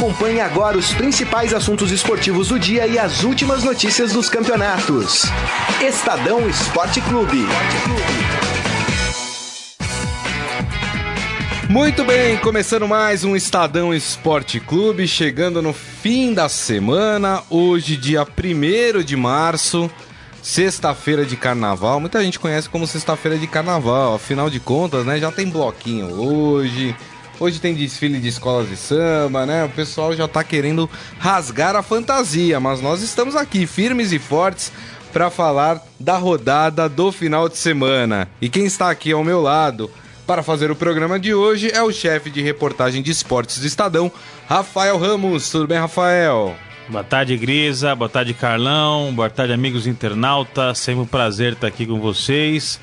Acompanhe agora os principais assuntos esportivos do dia e as últimas notícias dos campeonatos. Estadão Esporte Clube. Muito bem, começando mais um Estadão Esporte Clube, chegando no fim da semana, hoje, dia 1 de março, sexta-feira de carnaval. Muita gente conhece como sexta-feira de carnaval, afinal de contas, né? Já tem bloquinho hoje. Hoje tem desfile de escolas de samba, né? O pessoal já tá querendo rasgar a fantasia, mas nós estamos aqui firmes e fortes para falar da rodada do final de semana. E quem está aqui ao meu lado para fazer o programa de hoje é o chefe de reportagem de esportes do Estadão, Rafael Ramos. Tudo bem, Rafael? Boa tarde, Grisa. Boa tarde, Carlão. Boa tarde, amigos internautas. Sempre um prazer estar aqui com vocês.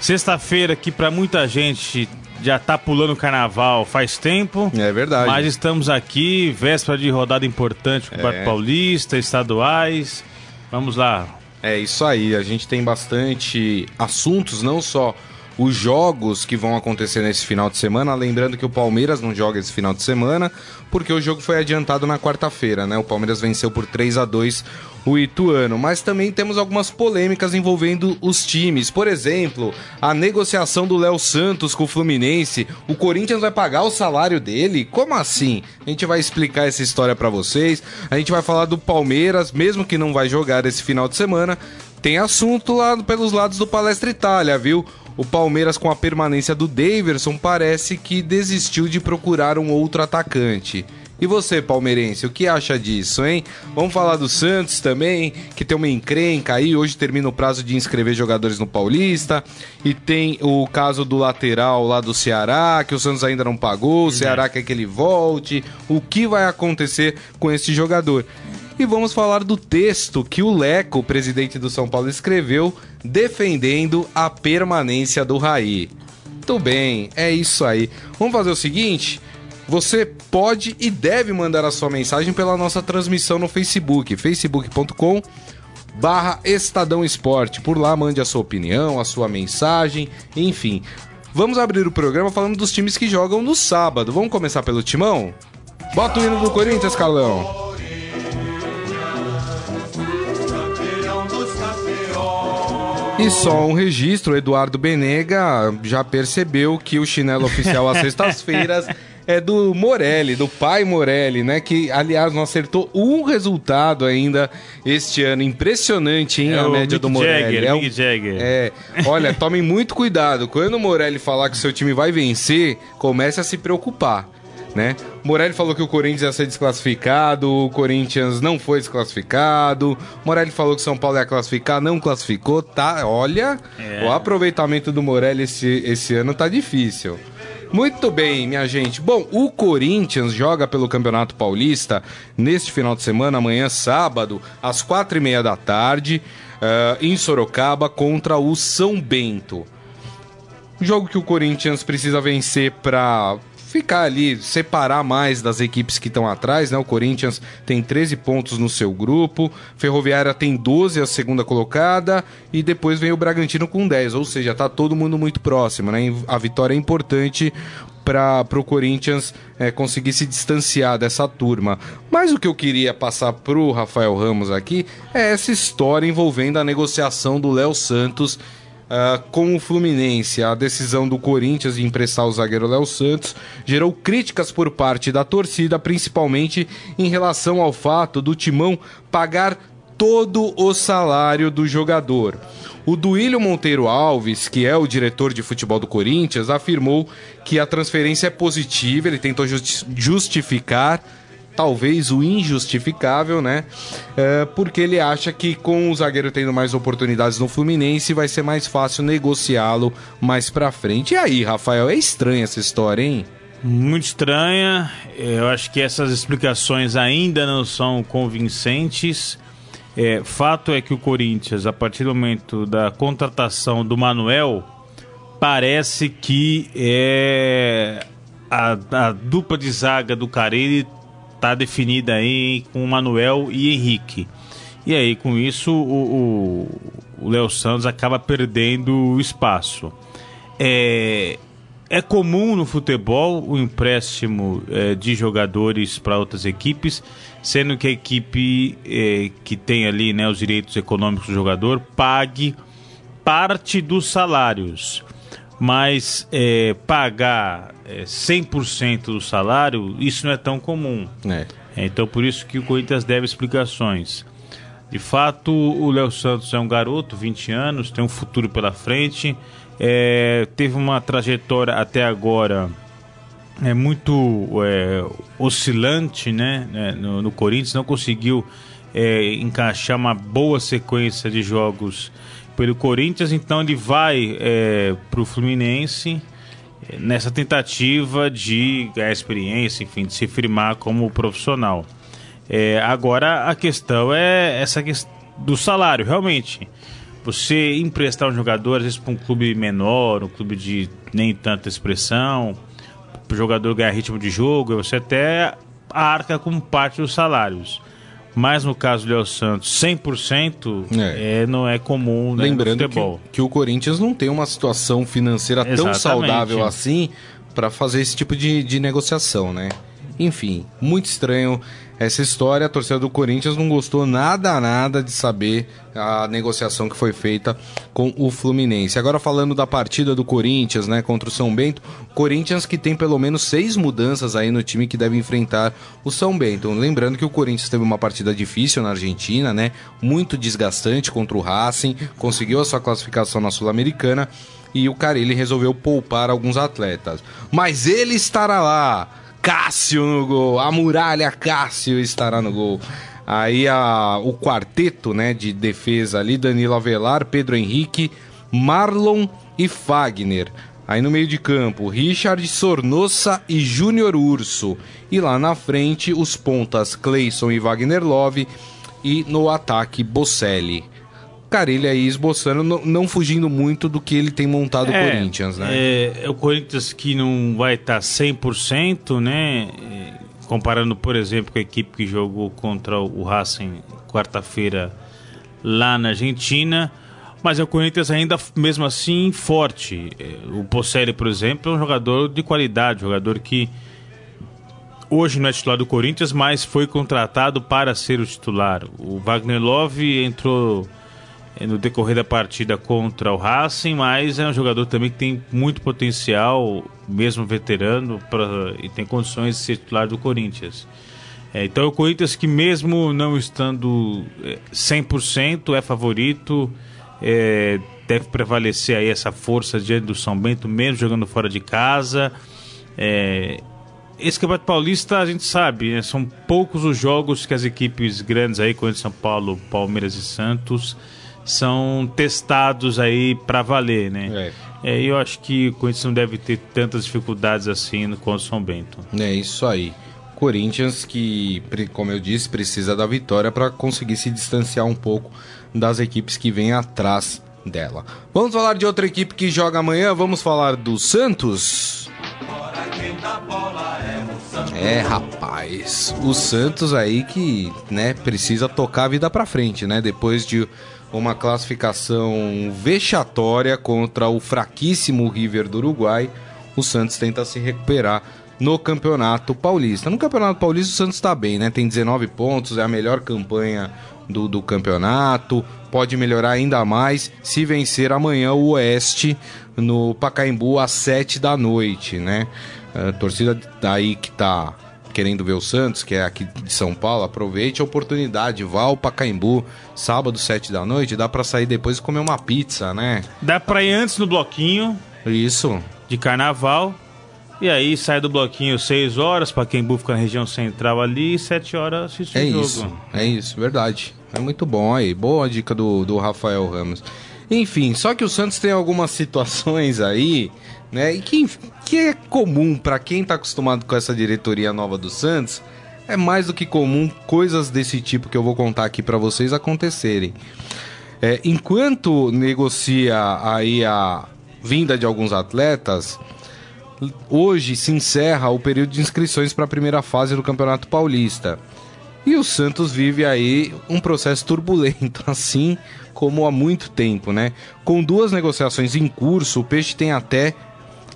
Sexta-feira, que para muita gente já tá pulando o carnaval faz tempo. É verdade. Mas estamos aqui, véspera de rodada importante com o é. Paulista, estaduais. Vamos lá. É isso aí. A gente tem bastante assuntos, não só os jogos que vão acontecer nesse final de semana. Lembrando que o Palmeiras não joga esse final de semana, porque o jogo foi adiantado na quarta-feira, né? O Palmeiras venceu por 3 a 2 o Ituano. Mas também temos algumas polêmicas envolvendo os times. Por exemplo, a negociação do Léo Santos com o Fluminense. O Corinthians vai pagar o salário dele? Como assim? A gente vai explicar essa história para vocês. A gente vai falar do Palmeiras, mesmo que não vai jogar esse final de semana. Tem assunto lá pelos lados do Palestra Itália, viu? O Palmeiras, com a permanência do Daverson, parece que desistiu de procurar um outro atacante. E você, palmeirense, o que acha disso, hein? Vamos falar do Santos também, que tem uma encrenca aí. Hoje termina o prazo de inscrever jogadores no Paulista. E tem o caso do lateral lá do Ceará, que o Santos ainda não pagou. O Ceará quer que ele volte. O que vai acontecer com esse jogador? E vamos falar do texto que o Leco, o presidente do São Paulo, escreveu defendendo a permanência do Raí. Muito bem, é isso aí. Vamos fazer o seguinte. Você pode e deve mandar a sua mensagem pela nossa transmissão no Facebook, facebook.com barra Estadão Esporte. Por lá mande a sua opinião, a sua mensagem, enfim. Vamos abrir o programa falando dos times que jogam no sábado. Vamos começar pelo Timão? Bota o hino do Corinthians, Carlão. E só um registro, Eduardo Benega já percebeu que o chinelo oficial às sextas-feiras é do Morelli, do pai Morelli, né? Que, aliás, não acertou um resultado ainda este ano. Impressionante, hein, é a média do Morelli. Jagger, é, o... Jagger. é, olha, tomem muito cuidado. Quando o Morelli falar que seu time vai vencer, comece a se preocupar né? Morelli falou que o Corinthians ia ser desclassificado, o Corinthians não foi desclassificado. Morelli falou que o São Paulo ia classificar, não classificou, tá? Olha, é. o aproveitamento do Morelli esse, esse ano tá difícil. Muito bem, minha gente. Bom, o Corinthians joga pelo Campeonato Paulista neste final de semana, amanhã, sábado, às quatro e meia da tarde, uh, em Sorocaba, contra o São Bento. Jogo que o Corinthians precisa vencer para ficar ali, separar mais das equipes que estão atrás, né? O Corinthians tem 13 pontos no seu grupo, Ferroviária tem 12, a segunda colocada, e depois vem o Bragantino com 10, ou seja, tá todo mundo muito próximo, né? A vitória é importante para o Corinthians é, conseguir se distanciar dessa turma. Mas o que eu queria passar para o Rafael Ramos aqui é essa história envolvendo a negociação do Léo Santos Uh, com o Fluminense, a decisão do Corinthians de emprestar o zagueiro Léo Santos gerou críticas por parte da torcida, principalmente em relação ao fato do Timão pagar todo o salário do jogador. O Duílio Monteiro Alves, que é o diretor de futebol do Corinthians, afirmou que a transferência é positiva, ele tentou justificar talvez o injustificável, né? É, porque ele acha que com o zagueiro tendo mais oportunidades no Fluminense vai ser mais fácil negociá-lo mais pra frente. E aí, Rafael, é estranha essa história, hein? Muito estranha. Eu acho que essas explicações ainda não são convincentes. É, fato é que o Corinthians, a partir do momento da contratação do Manuel, parece que é a, a dupla de zaga do Carille tá definida aí com Manuel e Henrique. E aí, com isso, o Léo Santos acaba perdendo espaço. É, é comum no futebol o empréstimo é, de jogadores para outras equipes, sendo que a equipe é, que tem ali né, os direitos econômicos do jogador pague parte dos salários. Mas é, pagar é, 100% do salário, isso não é tão comum. É. Então por isso que o Corinthians deve explicações. De fato, o Léo Santos é um garoto, 20 anos, tem um futuro pela frente é, teve uma trajetória até agora é muito é, oscilante né, né, no, no, Corinthians, não conseguiu é, encaixar uma boa sequência de jogos pelo Corinthians, então ele vai é, para o Fluminense nessa tentativa de ganhar experiência, enfim, de se firmar como profissional. É, agora a questão é essa questão do salário, realmente. Você emprestar um jogador, às vezes, para um clube menor, um clube de nem tanta expressão, para o jogador ganhar ritmo de jogo, você até arca com parte dos salários. Mas no caso do Léo Santos, 100% é. é, não é comum né, Lembrando. Que, que, o Corinthians não tem uma situação financeira Exatamente. tão saudável assim para fazer esse tipo de, de negociação, né? Enfim, muito estranho essa história. A torcida do Corinthians não gostou nada, nada de saber a negociação que foi feita com o Fluminense. Agora falando da partida do Corinthians, né, contra o São Bento, Corinthians que tem pelo menos seis mudanças aí no time que deve enfrentar o São Bento. Lembrando que o Corinthians teve uma partida difícil na Argentina, né, muito desgastante contra o Racing, conseguiu a sua classificação na Sul-Americana e o Carilli resolveu poupar alguns atletas. Mas ele estará lá Cássio no gol. A muralha Cássio estará no gol. Aí a, o quarteto né, de defesa ali, Danilo Avelar, Pedro Henrique, Marlon e Fagner. Aí no meio de campo, Richard Sornossa e Júnior Urso. E lá na frente, os pontas Cleison e Wagner Love. E no ataque, Bocelli. Carilli aí esboçando, não, não, fugindo muito do que ele tem montado o é, Corinthians, né? É, é, o Corinthians que não vai estar tá 100%, né? Comparando, por exemplo, com a equipe que jogou contra o Racing quarta-feira lá na Argentina. Mas é o Corinthians ainda, mesmo assim, forte. É, o Posselli, por exemplo, é um jogador de qualidade, jogador que hoje não é titular do Corinthians, mas foi contratado para ser o titular. O Wagner Love entrou no decorrer da partida contra o Racing, mas é um jogador também que tem muito potencial, mesmo veterano, pra, e tem condições de ser titular do Corinthians. É, então o Corinthians que mesmo não estando 100% é, é favorito, é, deve prevalecer aí essa força diante do São Bento, mesmo jogando fora de casa. É, esse Campeonato Paulista a gente sabe, né, são poucos os jogos que as equipes grandes aí, como São Paulo, Palmeiras e Santos, são testados aí para valer, né? É. é. eu acho que o Corinthians não deve ter tantas dificuldades assim no contra São Bento. É isso aí. Corinthians que, como eu disse, precisa da vitória para conseguir se distanciar um pouco das equipes que vêm atrás dela. Vamos falar de outra equipe que joga amanhã, vamos falar do Santos. É, rapaz, o Santos aí que, né, precisa tocar a vida para frente, né? Depois de uma classificação vexatória contra o fraquíssimo River do Uruguai. O Santos tenta se recuperar no Campeonato Paulista. No Campeonato Paulista o Santos está bem, né? Tem 19 pontos, é a melhor campanha do, do campeonato. Pode melhorar ainda mais se vencer amanhã o Oeste no Pacaembu às 7 da noite, né? A torcida daí que tá querendo ver o Santos, que é aqui de São Paulo, aproveite a oportunidade, vá ao Pacaembu, sábado, sete da noite, dá para sair depois e comer uma pizza, né? Dá pra ir antes no bloquinho. Isso. De carnaval. E aí sai do bloquinho 6 horas, Pacaembu fica na região central ali, e 7 horas assiste é o jogo. Isso, é isso, verdade. É muito bom aí. Boa dica do, do Rafael Ramos. Enfim, só que o Santos tem algumas situações aí né? E que, que é comum para quem está acostumado com essa diretoria nova do Santos, é mais do que comum coisas desse tipo que eu vou contar aqui para vocês acontecerem. É, enquanto negocia aí a vinda de alguns atletas, hoje se encerra o período de inscrições para a primeira fase do Campeonato Paulista. E o Santos vive aí um processo turbulento, assim como há muito tempo, né? Com duas negociações em curso, o Peixe tem até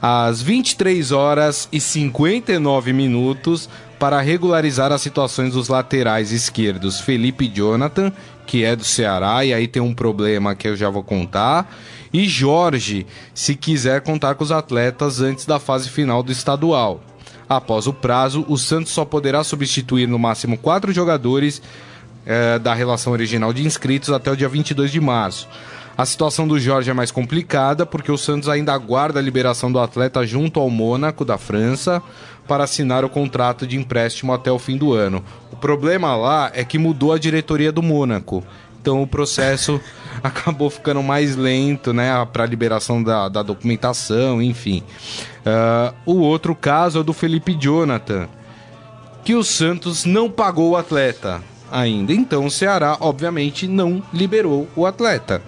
às 23 horas e 59 minutos para regularizar as situações dos laterais esquerdos Felipe Jonathan, que é do Ceará, e aí tem um problema que eu já vou contar, e Jorge, se quiser contar com os atletas antes da fase final do estadual. Após o prazo, o Santos só poderá substituir no máximo quatro jogadores eh, da relação original de inscritos até o dia 22 de março. A situação do Jorge é mais complicada porque o Santos ainda aguarda a liberação do atleta junto ao Mônaco da França para assinar o contrato de empréstimo até o fim do ano. O problema lá é que mudou a diretoria do Mônaco. Então o processo acabou ficando mais lento, né? Para a liberação da, da, documentação, enfim. Uh, o outro caso é do Felipe Jonathan, que o Santos não pagou o atleta ainda. Então o Ceará, obviamente, não liberou o atleta.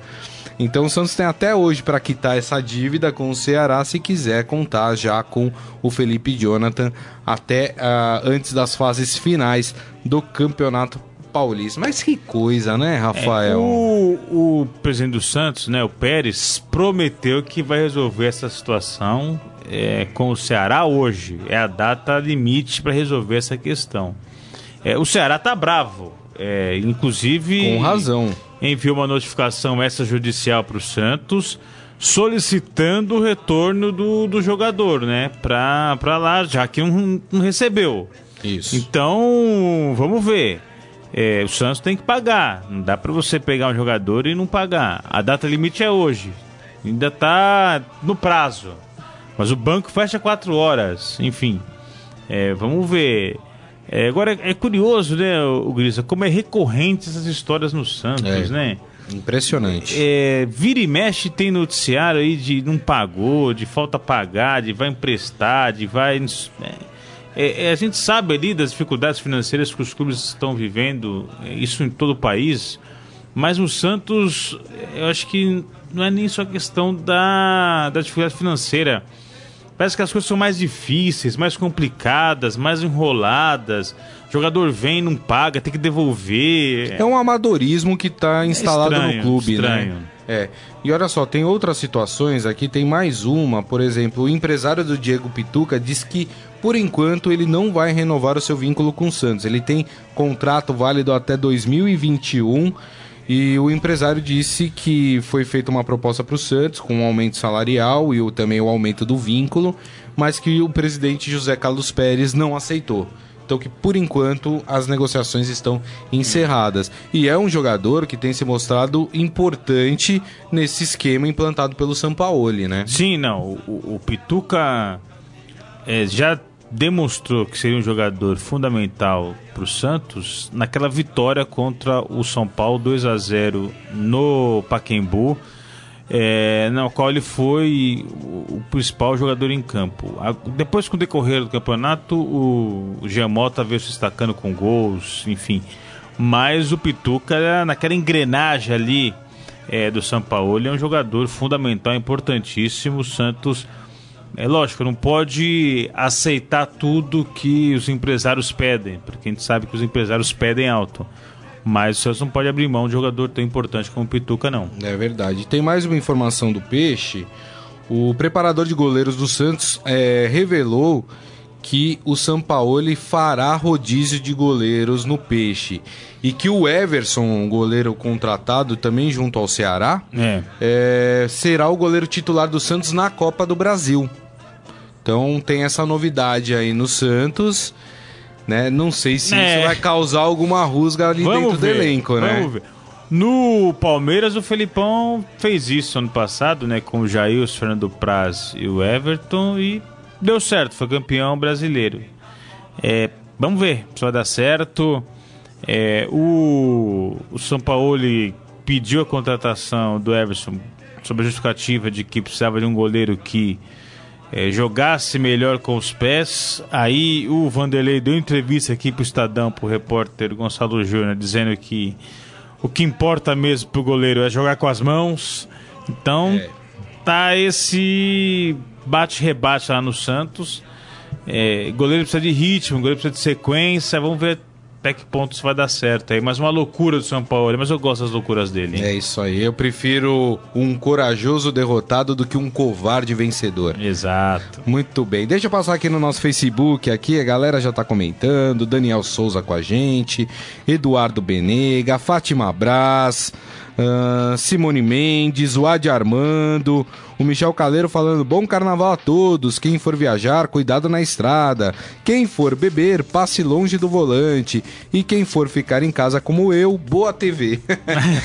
Então o Santos tem até hoje para quitar essa dívida com o Ceará se quiser contar já com o Felipe Jonathan até uh, antes das fases finais do Campeonato Paulista. Mas que coisa, né, Rafael? É, o, o, presidente do Santos, né, o Pérez, prometeu que vai resolver essa situação é, com o Ceará hoje. É a data limite para resolver essa questão. É, o Ceará tá bravo. É, inclusive. Com razão enviou uma notificação extrajudicial para o Santos solicitando o retorno do, do jogador, né? Para lá, já que não, não, recebeu. Isso. Então, vamos ver. É, o Santos tem que pagar. Não dá para você pegar um jogador e não pagar. A data limite é hoje. Ainda tá no prazo. Mas o banco fecha quatro horas. Enfim, é, vamos ver. É, agora é curioso, né, o Grisa, como é recorrente essas histórias no Santos, é, né? Impressionante. É, vira e mexe tem noticiário aí de não pagou, de falta pagar, de vai emprestar, de vai. É, é, a gente sabe ali das dificuldades financeiras que os clubes estão vivendo, é, isso em todo o país, mas no Santos, eu acho que não é nem só questão da, da dificuldade financeira Parece que as coisas são mais difíceis, mais complicadas, mais enroladas. O jogador vem, não paga, tem que devolver. É um amadorismo que está instalado é estranho, no clube, né? estranho. né? É. E olha só, tem outras situações aqui, tem mais uma, por exemplo, o empresário do Diego Pituca diz que por enquanto ele não vai renovar o seu vínculo com o Santos. Ele tem contrato válido até 2021 e o empresário disse que foi feita uma proposta para o Santos com um aumento salarial e o, também o aumento do vínculo, mas que o presidente José Carlos Pérez não aceitou. Então que por enquanto as negociações estão encerradas. E é um jogador que tem se mostrado importante nesse esquema implantado pelo Sampaoli, né? Sim, não. O, o Pituca é, já demonstrou que seria um jogador fundamental para o Santos naquela vitória contra o São Paulo 2 a 0 no Paquembu, é, na qual ele foi o principal jogador em campo. depois, com o decorrer do campeonato, o Giamota veio se destacando com gols, enfim. Mas o Pituca, naquela engrenagem ali é, do São Paulo, é um jogador fundamental, importantíssimo. O Santos é lógico, não pode aceitar tudo que os empresários pedem, porque a gente sabe que os empresários pedem alto. Mas o Santos não pode abrir mão de um jogador tão importante como o Pituca, não. É verdade. Tem mais uma informação do Peixe. O preparador de goleiros do Santos é, revelou que o Sampaoli fará rodízio de goleiros no Peixe. E que o Everson, goleiro contratado também junto ao Ceará, é. É, será o goleiro titular do Santos na Copa do Brasil. Então tem essa novidade aí no Santos. Né? Não sei se é. isso vai causar alguma rusga ali Vamos dentro ver. do elenco, né? Vamos ver. No Palmeiras, o Felipão fez isso ano passado, né? Com o Jair, o Fernando Praz e o Everton e deu certo, foi campeão brasileiro. É, vamos ver se vai dar certo. É, o, o São Paulo pediu a contratação do Everson sob a justificativa de que precisava de um goleiro que é, jogasse melhor com os pés. Aí o Vanderlei deu entrevista aqui para o Estadão, para o repórter Gonçalo Júnior, dizendo que o que importa mesmo para o goleiro é jogar com as mãos. Então é. tá esse bate-rebate lá no Santos. É, goleiro precisa de ritmo, goleiro precisa de sequência. Vamos ver até que ponto isso vai dar certo aí. Mas uma loucura do São Paulo, mas eu gosto das loucuras dele. É isso aí. Eu prefiro um corajoso derrotado do que um covarde vencedor. Exato. Muito bem. Deixa eu passar aqui no nosso Facebook aqui, a galera já tá comentando, Daniel Souza com a gente, Eduardo Benega, Fátima Braz, uh, Simone Mendes, o Adi Armando, o Michel Caleiro falando: bom carnaval a todos. Quem for viajar, cuidado na estrada. Quem for beber, passe longe do volante. E quem for ficar em casa como eu, boa TV.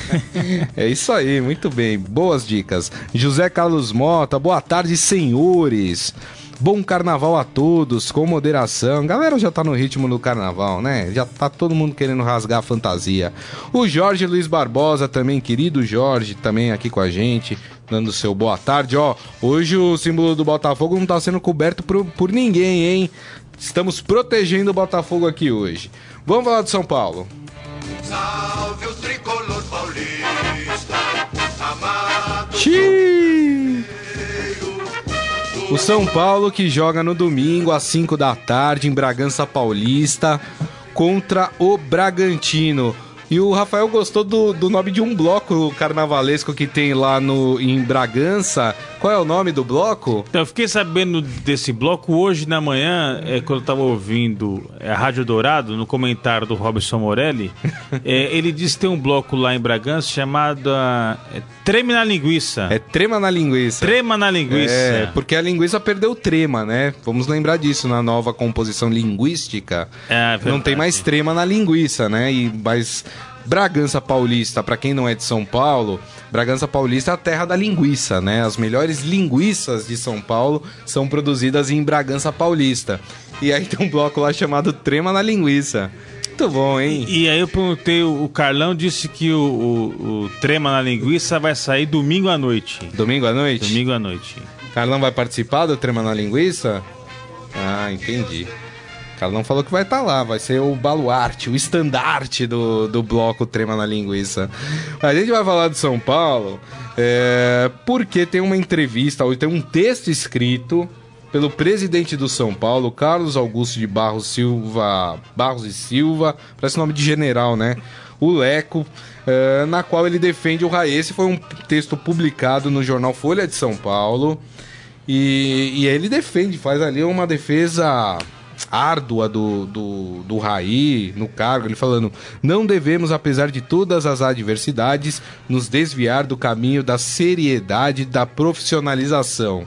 é isso aí, muito bem. Boas dicas. José Carlos Mota, boa tarde, senhores. Bom carnaval a todos, com moderação. Galera já tá no ritmo do carnaval, né? Já tá todo mundo querendo rasgar a fantasia. O Jorge Luiz Barbosa também, querido Jorge, também aqui com a gente, dando seu boa tarde. Ó, hoje o símbolo do Botafogo não tá sendo coberto por, por ninguém, hein? Estamos protegendo o Botafogo aqui hoje. Vamos falar de São Paulo. Salve o tricolor paulista, amado. Xiii. O São Paulo que joga no domingo às 5 da tarde em Bragança Paulista contra o Bragantino. E o Rafael gostou do, do nome de um bloco carnavalesco que tem lá no, em Bragança. Qual é o nome do bloco? Então, eu fiquei sabendo desse bloco hoje na manhã, é, quando eu tava ouvindo é, a Rádio Dourado, no comentário do Robson Morelli. é, ele disse que tem um bloco lá em Bragança chamado é, Treme na Linguiça. É Trema na Linguiça. Trema na Linguiça. É, porque a linguiça perdeu trema, né? Vamos lembrar disso na nova composição linguística. É, Não tem mais trema na linguiça, né? E, mas Bragança Paulista, para quem não é de São Paulo, Bragança Paulista é a terra da linguiça, né? As melhores linguiças de São Paulo são produzidas em Bragança Paulista. E aí tem um bloco lá chamado Trema na Linguiça. Muito bom, hein? E, e aí eu perguntei, o Carlão disse que o, o, o, Trema na Linguiça vai sair domingo à noite. Domingo à noite? Domingo à noite. Carlão vai participar do Trema na Linguiça? Ah, entendi. Carlão falou que vai estar tá lá, vai ser o baluarte, o estandarte do, do bloco Trema na Linguiça. A gente vai falar de São Paulo é, porque tem uma entrevista, ou tem um texto escrito pelo presidente do São Paulo, Carlos Augusto de Barros Silva, Barros e Silva, parece nome de general, né? O Leco, é, na qual ele defende o Raí. Esse foi um texto publicado no jornal Folha de São Paulo. E, e ele defende, faz ali uma defesa árdua do, do, do Raí no cargo, ele falando: não devemos, apesar de todas as adversidades, nos desviar do caminho da seriedade da profissionalização.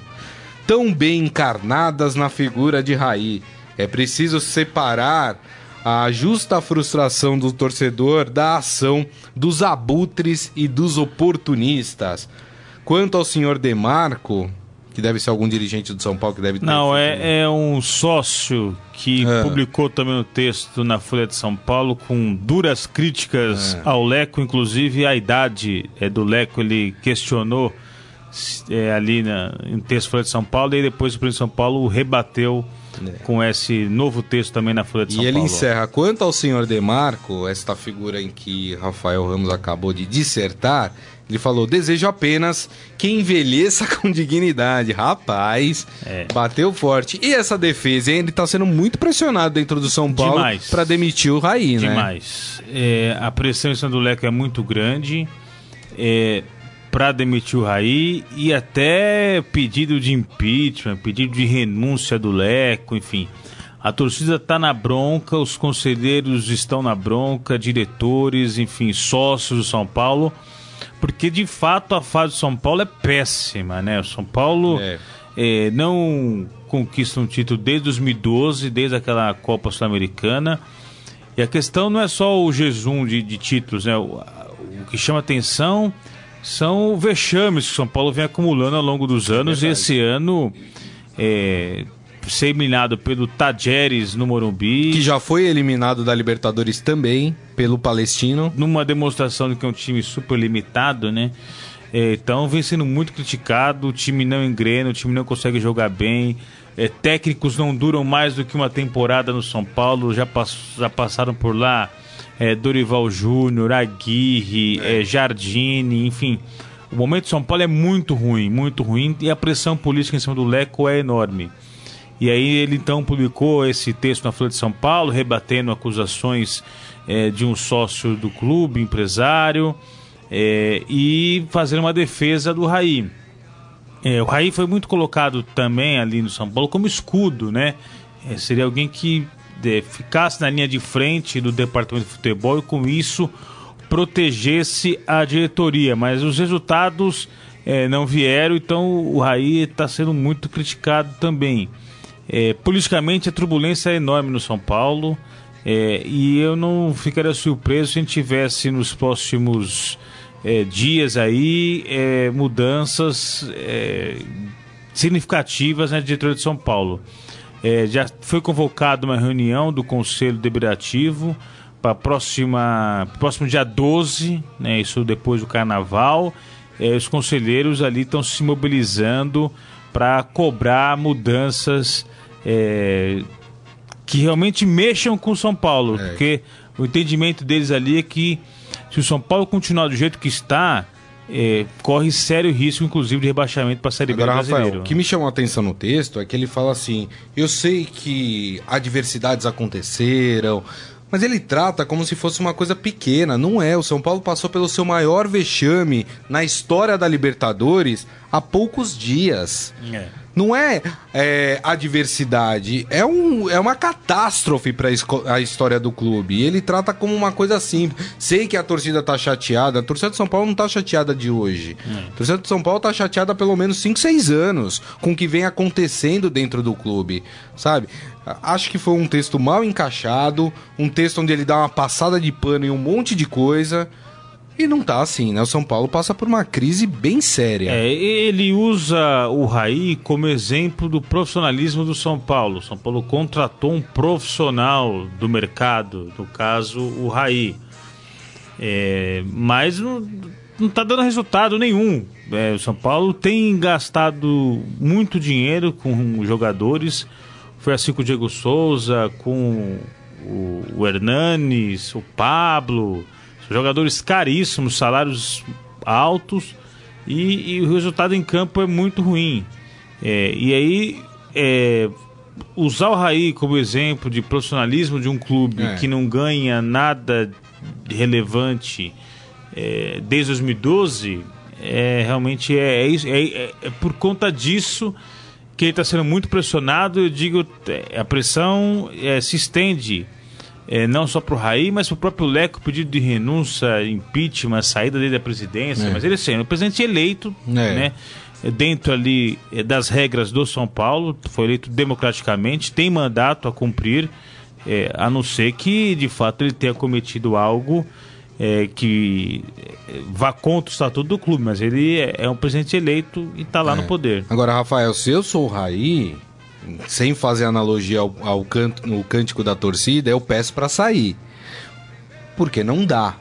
Tão bem encarnadas na figura de Raí. É preciso separar a justa frustração do torcedor da ação dos abutres e dos oportunistas. Quanto ao senhor Demarco, que deve ser algum dirigente do São Paulo que deve ter. Não, é, é um sócio que é. publicou também o um texto na Folha de São Paulo com duras críticas é. ao Leco, inclusive a idade é, do Leco, ele questionou é, ali na, em texto Folha de São Paulo e depois o Presidente de São Paulo rebateu é. com esse novo texto também na Folha de São Paulo. E ele encerra, quanto ao senhor Demarco, esta figura em que Rafael Ramos acabou de dissertar, ele falou: desejo apenas que envelheça com dignidade. Rapaz, é. bateu forte. E essa defesa, hein? ele tá sendo muito pressionado dentro do São Paulo para demitir o Raí, né? Demais. É, a pressão em São do Leco é muito grande. É, para demitir o Raí e até pedido de impeachment, pedido de renúncia do Leco, enfim. A torcida está na bronca, os conselheiros estão na bronca, diretores, enfim, sócios do São Paulo porque de fato a fase do São Paulo é péssima, né? O São Paulo é. É, não conquista um título desde 2012, desde aquela Copa Sul-Americana. E a questão não é só o jejum de, de títulos, né? O, o, que chama atenção são vexames que o São Paulo vem acumulando ao longo dos anos. É e esse ano é, ser eliminado pelo Tajeres no Morumbi. Que já foi eliminado da Libertadores também pelo Palestino. Numa demonstração de que é um time super limitado, né? É, então vem sendo muito criticado, o time não engrena, o time não consegue jogar bem. É, técnicos não duram mais do que uma temporada no São Paulo, já, pass já passaram por lá é, Dorival Júnior, Aguirre, é. é. Jardine, enfim. O momento de São Paulo é muito ruim, muito ruim, e a pressão política em cima do Leco é enorme. E aí ele então publicou esse texto na Folha de São Paulo, rebatendo acusações é, de um sócio do clube, empresário, é, e fazendo uma defesa do Raí. É, o Raí foi muito colocado também ali no São Paulo como escudo, né? É, seria alguém que é, ficasse na linha de frente do departamento de futebol e com isso protegesse a diretoria, mas os resultados é, não vieram, então o Raí está sendo muito criticado também. É, politicamente a turbulência é enorme no São Paulo é, e eu não ficaria surpreso se a gente tivesse nos próximos dias aí mudanças significativas na diretoria de São Paulo. Já foi convocada uma reunião do Conselho Deliberativo para próxima próximo dia 12, né, isso depois do carnaval. É, os conselheiros ali estão se mobilizando para cobrar mudanças é, que realmente mexam com o São Paulo, é. porque o entendimento deles ali é que se o São Paulo continuar do jeito que está, é, corre sério risco, inclusive, de rebaixamento para a Série B Agora, Rafael, o que me chamou a atenção no texto é que ele fala assim: eu sei que adversidades aconteceram, mas ele trata como se fosse uma coisa pequena. Não é. O São Paulo passou pelo seu maior vexame na história da Libertadores há poucos dias. É. Não é, é adversidade, é, um, é uma catástrofe para a história do clube. E ele trata como uma coisa simples. Sei que a torcida tá chateada. A torcida de São Paulo não tá chateada de hoje. É. A torcida de São Paulo tá chateada há pelo menos 5, 6 anos com o que vem acontecendo dentro do clube, sabe? Acho que foi um texto mal encaixado, um texto onde ele dá uma passada de pano em um monte de coisa. E não tá assim, né? O São Paulo passa por uma crise bem séria. É, ele usa o Raí como exemplo do profissionalismo do São Paulo. O São Paulo contratou um profissional do mercado, no caso, o Raí. É, mas não, não tá dando resultado nenhum. É, o São Paulo tem gastado muito dinheiro com jogadores. Foi assim com o Diego Souza, com o, o Hernanes, o Pablo jogadores caríssimos, salários altos e, e o resultado em campo é muito ruim. É, e aí, é, usar o Raí como exemplo de profissionalismo de um clube é. que não ganha nada relevante é, desde 2012, é, realmente é, é, é, é por conta disso que ele está sendo muito pressionado. Eu digo, a pressão se estende é, não só para o Raí, mas para o próprio Leco, pedido de renúncia, impeachment, saída dele da presidência. É. Mas ele assim, é o presidente eleito, é. né? Dentro ali é, das regras do São Paulo, foi eleito democraticamente, tem mandato a cumprir, é, a não ser que de fato ele tenha cometido algo é, que é, vá contra o estatuto do clube, mas ele é, é um presidente eleito e está lá no poder. Agora, Rafael, se eu sou o Raí, sem fazer analogia ao, ao canto, no cântico da torcida, eu peço para sair. Porque não dá,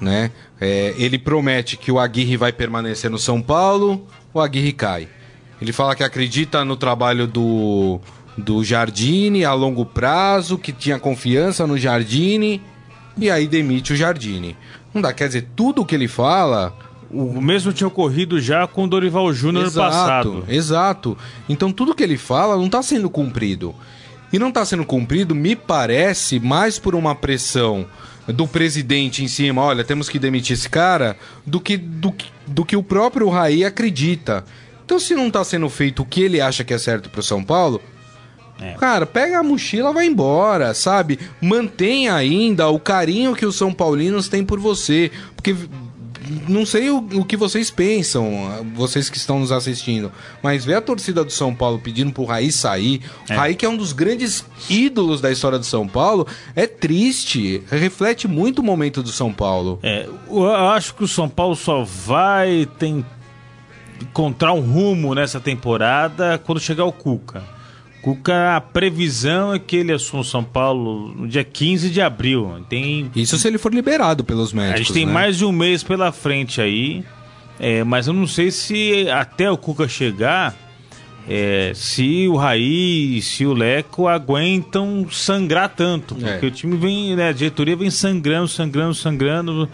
né? É, ele promete que o Aguirre vai permanecer no São Paulo, o Aguirre cai. Ele fala que acredita no trabalho do, do Jardine a longo prazo, que tinha confiança no Jardine, e aí demite o Jardine. Não dá, quer dizer, tudo que ele fala o mesmo tinha ocorrido já com o Dorival Júnior no passado. Exato. Então tudo que ele fala não está sendo cumprido. E não está sendo cumprido, me parece, mais por uma pressão do presidente em cima, olha, temos que demitir esse cara, do que, do, do que o próprio Raí acredita. Então, se não está sendo feito o que ele acha que é certo para o São Paulo, é. Cara, pega a mochila, vai embora, sabe? Mantenha ainda o carinho que os São Paulinos têm por você. Porque não sei o, o, que vocês pensam, vocês que estão nos assistindo, mas ver a torcida do São Paulo pedindo pro Raí sair, é. Raí que é um dos grandes ídolos da história do São Paulo, é triste, reflete muito o momento do São Paulo. É, eu acho que o São Paulo só vai ter, encontrar um rumo nessa temporada quando chegar o Cuca. Cuca, a previsão é que ele assuma o São Paulo no dia 15 de abril. Tem... Isso se ele for liberado pelos médicos. A gente tem né? mais de um mês pela frente aí. É, mas eu não sei se até o Cuca chegar, é, se o Raí e se o Leco aguentam sangrar tanto. É. Porque é. o time vem, né, a diretoria vem sangrando, sangrando, sangrando.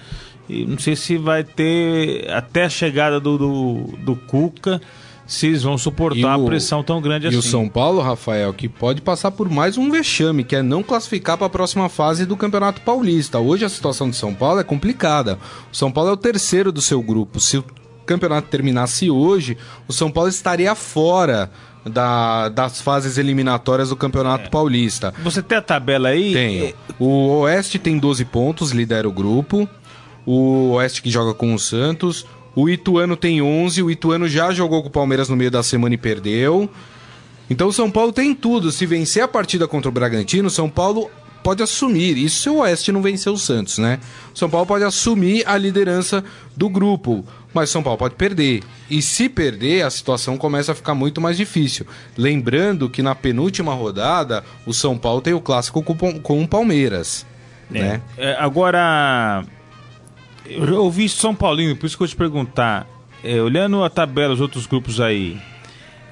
E não sei se vai ter até a chegada do, do, do Cuca se eles vão suportar E o- a pressão tão grande E assim. o São Paulo, Rafael, que pode passar por mais um vexame, que é não classificar para a próxima fase do Campeonato Paulista. Hoje a situação de São Paulo é complicada. O São Paulo é o terceiro do seu grupo. Se o campeonato terminasse hoje, o São Paulo estaria fora da- das fases eliminatórias do Campeonato Paulista. Você tem a tabela aí? Tenho. O Oeste tem 12 pontos, lidera o grupo. O Oeste que joga com o Santos. O Ituano tem 11. O Ituano já jogou com o Palmeiras no meio da semana e perdeu. Então o São Paulo tem tudo. Se vencer a partida contra o Bragantino, o São Paulo pode assumir. Isso se o Oeste não vencer o Santos, né? O São Paulo pode assumir a liderança do grupo. Mas o São Paulo pode perder. E se perder, a situação começa a ficar muito mais difícil. Lembrando que na penúltima rodada, o São Paulo tem o clássico com, com o Palmeiras. Né? É, agora, eu ouvi São Paulino, por isso que eu vou te perguntar. é, olhando a tabela dos outros grupos aí,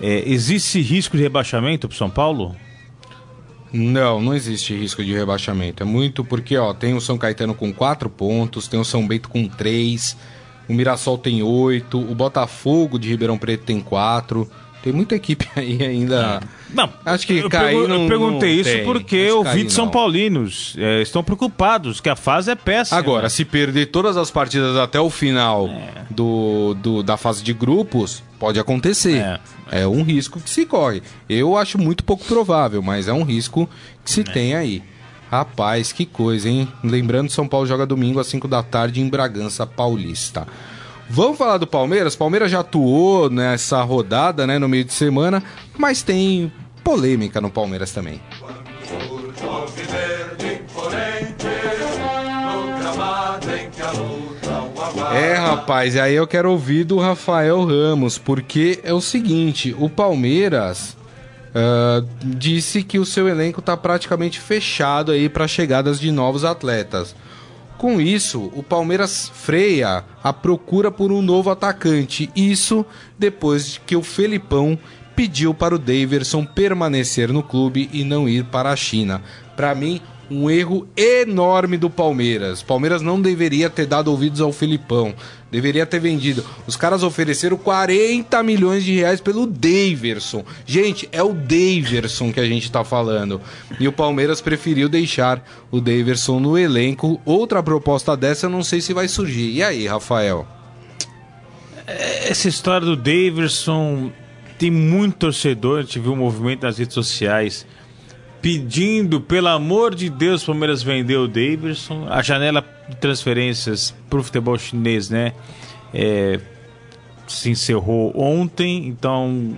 é, existe risco de rebaixamento pro São Paulo? Não, não existe risco de rebaixamento. É muito porque, ó, tem o São Caetano com 4 pontos, tem o São Bento com 3, o Mirassol tem 8, o Botafogo de Ribeirão Preto tem 4. Tem muita equipe aí ainda. Não, Acho que eu, pergu- eu perguntei não isso tem. porque eu cair de São não. Paulinos. é, estão preocupados, que a fase é péssima. Agora, se perder todas as partidas até o final É. do, do- da fase de grupos, pode acontecer. É. É. um risco que se corre. Eu acho muito pouco provável, mas é um risco que É. se tem aí. Rapaz, que coisa, hein? Lembrando, São Paulo joga domingo às 5 da tarde em Bragança Paulista. Vamos falar do Palmeiras? Palmeiras já atuou nessa rodada, né, no meio de semana, mas tem polêmica no Palmeiras também. É, rapaz, e aí eu quero ouvir do Rafael Ramos, porque é o seguinte, o Palmeiras ah, disse que o seu elenco está praticamente fechado aí para chegadas de novos atletas. Com isso, o Palmeiras freia a procura por um novo atacante. Isso depois que o Felipão pediu para o Daverson permanecer no clube e não ir para a China. Para mim, um erro enorme do Palmeiras. Palmeiras não deveria ter dado ouvidos ao Felipão. Deveria ter vendido. Os caras ofereceram 40 milhões de reais pelo Daverson. Gente, é o Daverson que a gente tá falando. E o Palmeiras preferiu deixar o Daverson no elenco. Outra proposta dessa eu não sei se vai surgir. E aí, Rafael? Essa história do Daverson tem muito torcedor, a gente viu um movimento nas redes sociais pedindo, pelo amor de Deus, o Palmeiras vender o Daverson. A janela de transferências pro futebol chinês, né? é, se encerrou ontem, então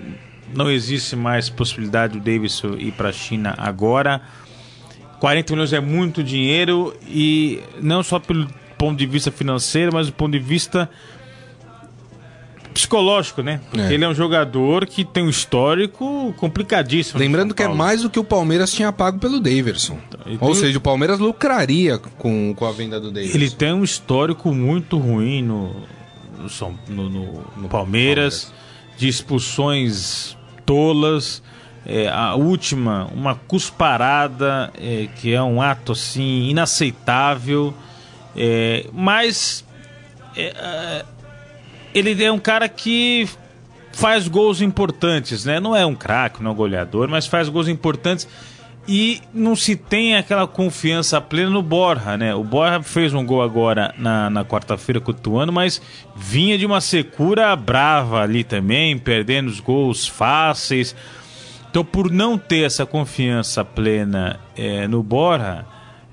não existe mais possibilidade do Davidson ir para a China agora. 40 milhões é muito dinheiro e não só pelo ponto de vista financeiro, mas do ponto de vista psicológico, né? Porque É. ele é um jogador que tem um histórico complicadíssimo. Lembrando que é mais do que o Palmeiras tinha pago pelo Daverson. e Ou tem- seja, o Palmeiras lucraria com, com a venda do Daverson. Ele tem um histórico muito ruim no, no, no- no- no Palmeiras, de expulsões tolas. É, a última, uma cusparada, é, que é um ato assim inaceitável. É, mas é, é, ele é um cara que faz gols importantes, né? Não é um craque, não é um goleador, mas faz gols importantes e não se tem aquela confiança plena no Borja, né? O Borja fez um gol agora na, na quarta-feira com o Tuano, mas vinha de uma secura brava ali também, perdendo os gols fáceis. Então, por não ter essa confiança plena eh, no Borja,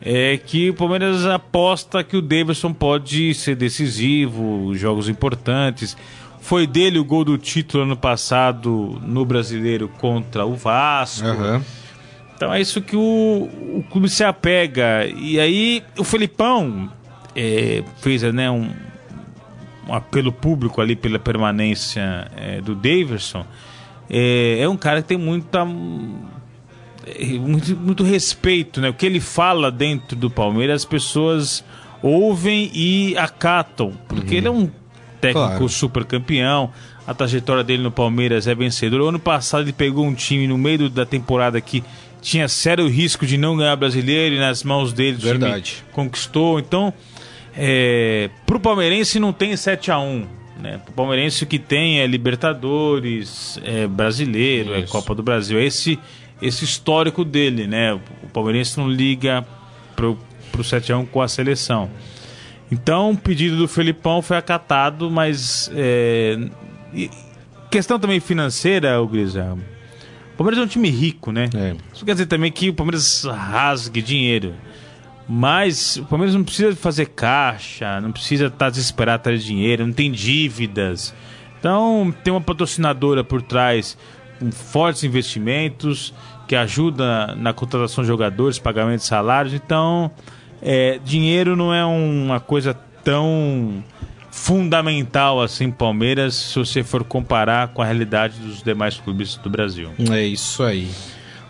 é que o Palmeiras aposta que o Davidson pode ser decisivo, jogos importantes. Foi dele o gol do título ano passado no Brasileiro contra o Vasco. Aham. Então é isso que o, o clube se apega. E aí o Felipão é, fez né, um, um apelo público ali pela permanência é, do Daverson. É, é um cara que tem muita. É, Muito, muito respeito, né? O que ele fala dentro do Palmeiras, as pessoas ouvem e acatam, porque ele é um técnico Claro. super campeão. A trajetória dele no Palmeiras é vencedora. O ano passado ele pegou um time no meio da temporada que tinha sério risco de não ganhar brasileiro e nas mãos dele o time Verdade. conquistou. Então, é, pro palmeirense não tem 7 a 1 Né? O palmeirense o que tem é Libertadores, é brasileiro, é Isso. Copa do Brasil. É esse, esse histórico dele, né? O palmeirense não liga pro, pro 7x1 com a seleção. Então, o pedido do Felipão foi acatado, mas. É, questão também financeira, o Grisa. O Palmeiras é um time rico, né? É. Isso quer dizer também que o Palmeiras rasgue dinheiro. Mas o Palmeiras não precisa fazer caixa, não precisa estar desesperado atrás de dinheiro, não tem dívidas. Então, tem uma patrocinadora por trás com fortes investimentos que ajuda na contratação de jogadores, pagamento de salários. Então, é, dinheiro não é uma coisa tão fundamental assim Palmeiras se você for comparar com a realidade dos demais clubes do Brasil. É isso aí.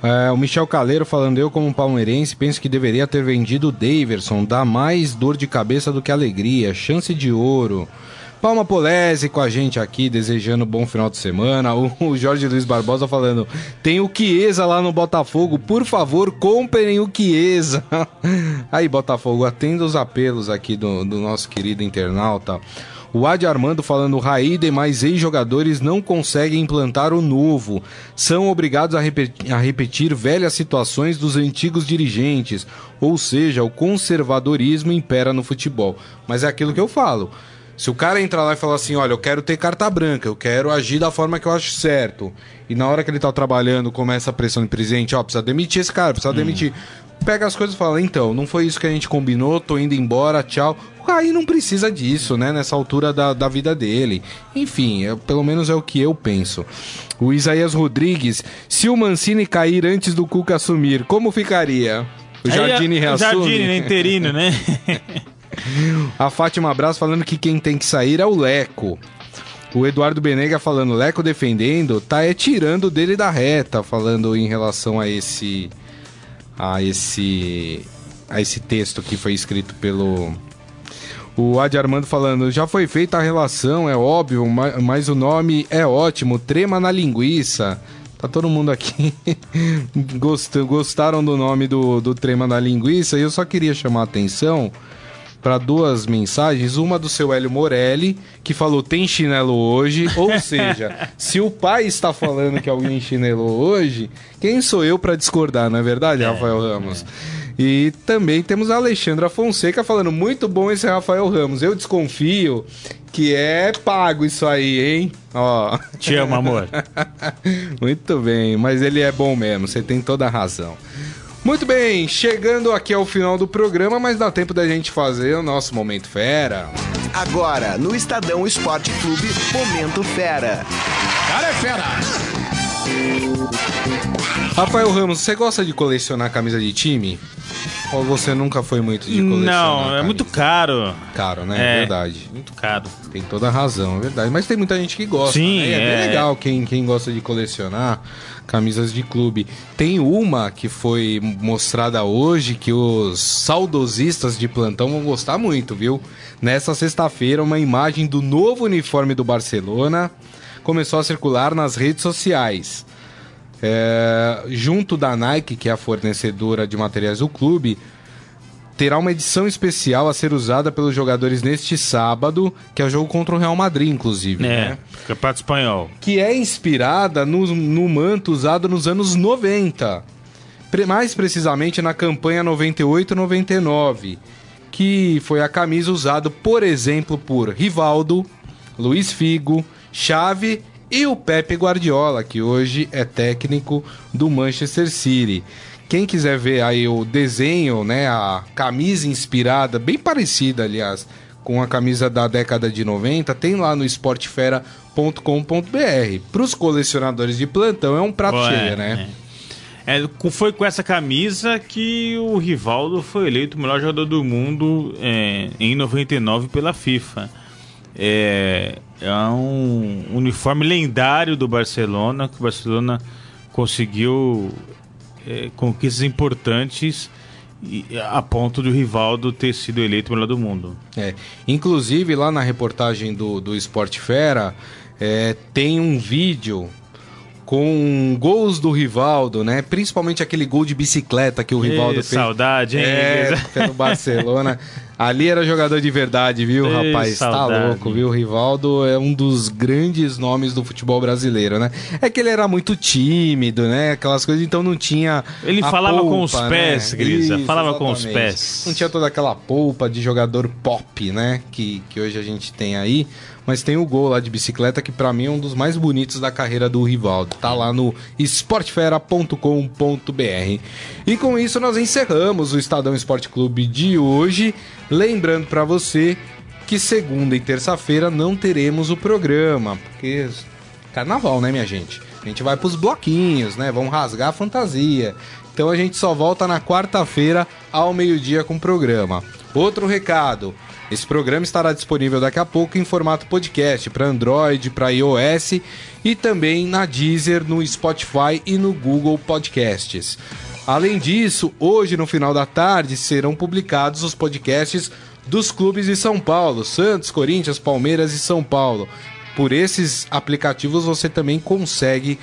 É, o Michel Caleiro falando, eu como palmeirense penso que deveria ter vendido o Daverson, dá mais dor de cabeça do que alegria, chance de ouro. Palma Polese com a gente aqui, desejando um bom final de semana. O, Jorge Luiz Barbosa falando, tem o Chiesa lá no Botafogo, por favor, comprem o Chiesa. Aí, Botafogo, atenda os apelos aqui do, do nosso querido internauta. O Adi Armando falando, Raí e mais ex-jogadores não conseguem implantar o novo. São obrigados a, a repetir velhas situações dos antigos dirigentes. Ou seja, o conservadorismo impera no futebol. Mas é aquilo que eu falo. Se o cara entrar lá e falar assim, olha, eu quero ter carta branca, eu quero agir da forma que eu acho certo. E na hora que ele tá trabalhando, começa a pressão de presidente, ó, precisa demitir esse cara, precisa demitir. Pega as coisas e fala, então, não foi isso que a gente combinou, tô indo embora, tchau. O Raí não precisa disso, né, nessa altura da, da vida dele. Enfim, é- pelo menos é o que eu penso. O Isaías Rodrigues, se o Mancini cair antes do Cuca assumir, como ficaria? O Jardine Aí, reassume? Jardine, né, interino, né? A Fátima Abraço falando que quem tem que sair é o Leco. O Eduardo Benega falando, Leco defendendo, tá é tirando dele da reta, falando em relação a esse a esse a esse texto que foi escrito pelo o Adi Armando falando, já foi feita a relação, é óbvio, ma- mas o nome é ótimo, trema na linguiça. Tá todo mundo aqui gost- gostaram do nome do, do trema na linguiça e eu só queria chamar a atenção para duas mensagens. Uma do seu Hélio Morelli, que falou tem chinelo hoje. Ou seja, se o pai está falando que alguém chinelou hoje, quem sou eu para discordar, não é verdade, Rafael Ramos? E também temos a Alexandra Fonseca falando muito bom esse Rafael Ramos. Eu desconfio que é pago isso aí, hein? Ó. Te amo, amor. Muito bem, mas ele é bom mesmo, você tem toda a razão. Muito bem, chegando aqui ao final do programa, mas dá tempo da gente fazer o nosso Momento Fera. Agora, no Estadão Esporte Clube, Momento Fera. Cara é fera! Rafael Ramos, você gosta de colecionar camisa de time? Ou você nunca foi muito de colecionar? Não, é camisa? muito caro. caro, né? É É. verdade. Muito caro. Tem toda a razão, é verdade. Mas tem muita gente que gosta. Sim, né? E é, bem é. legal quem, quem gosta de colecionar camisas de clube. Tem uma que foi mostrada hoje que os saudosistas de plantão vão gostar muito, viu? Nessa sexta-feira, uma imagem do novo uniforme do Barcelona começou a circular nas redes sociais. É, junto da Nike, que é a fornecedora de materiais do clube, terá uma edição especial a ser usada pelos jogadores neste sábado, que é o jogo contra o Real Madrid, inclusive. É, né? Campeonato Espanhol. Que é inspirada no, no manto usado nos anos 90. Pre- mais precisamente na campanha 98-99, que foi a camisa usada, por exemplo, por Rivaldo, Luiz Figo, Xavi e o Pepe Guardiola, que hoje é técnico do Manchester City. Quem quiser ver aí o desenho, né, a camisa inspirada, bem parecida, aliás, com a camisa da década de 90, tem lá no esportefera.com.br. Para os colecionadores de plantão é um prato Pô, é, cheio, né? É, com- foi com essa camisa que o Rivaldo foi eleito o melhor jogador do mundo é, em 99 pela FIFA. É, é um uniforme lendário do Barcelona, que o Barcelona conseguiu é, conquistas importantes a ponto do Rivaldo ter sido eleito melhor do mundo. É. Inclusive, lá na reportagem do, do Esporte Fera, é, tem um vídeo com gols do Rivaldo, né? Principalmente aquele gol de bicicleta que o Rivaldo Ê, fez. Saudade, hein? É, pelo Barcelona. Ali era jogador de verdade, viu, Ei, rapaz? saudade. Tá louco, viu? O Rivaldo é um dos grandes nomes do futebol brasileiro, né? É que ele era muito tímido, né? Aquelas coisas, então não tinha. Ele falava com polpa, os pés, né? Grisa, falava com os exatamente. pés. Não tinha toda aquela polpa de jogador pop, né? Que, que hoje a gente tem aí. Mas tem o gol lá de bicicleta que pra mim é um dos mais bonitos da carreira do Rivaldo. Tá lá no esportefera.com.br. E com isso nós encerramos o Estadão Esporte Clube de hoje. Lembrando pra você que segunda e terça-feira não teremos o programa, porque carnaval, né, minha gente? A gente vai pros bloquinhos, né? Vamos rasgar a fantasia. Então a gente só volta na quarta-feira ao meio-dia com o programa. Outro recado: esse programa estará disponível daqui a pouco em formato podcast para Android, para iOS e também na Deezer, no Spotify e no Google Podcasts. Além disso, hoje no final da tarde serão publicados os podcasts dos clubes de São Paulo, Santos, Corinthians, Palmeiras e São Paulo. Por esses aplicativos você também consegue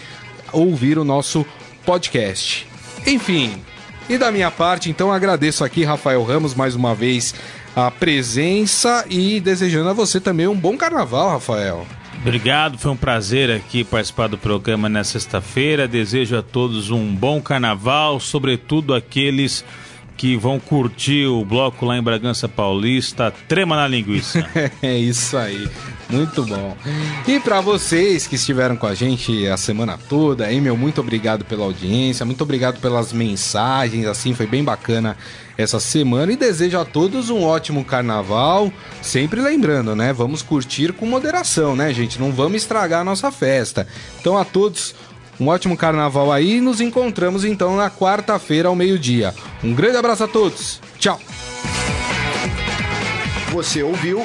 ouvir o nosso podcast. Enfim, e da minha parte, então agradeço aqui Rafael Ramos mais uma vez a presença e desejando a você também um bom carnaval, Rafael. Obrigado, foi um prazer aqui participar do programa nesta sexta-feira. Desejo a todos um bom carnaval, sobretudo aqueles que vão curtir o bloco lá em Bragança Paulista, trema na linguiça. É isso aí. Muito bom. E para vocês que estiveram com a gente a semana toda, hein, meu, muito obrigado pela audiência, muito obrigado pelas mensagens, assim, foi bem bacana essa semana e desejo a todos um ótimo carnaval. Sempre lembrando, né? Vamos curtir com moderação, né, gente? Não vamos estragar a nossa festa. Então a todos um ótimo carnaval aí nos encontramos então na quarta-feira ao meio-dia. Um grande abraço a todos. Tchau. Você ouviu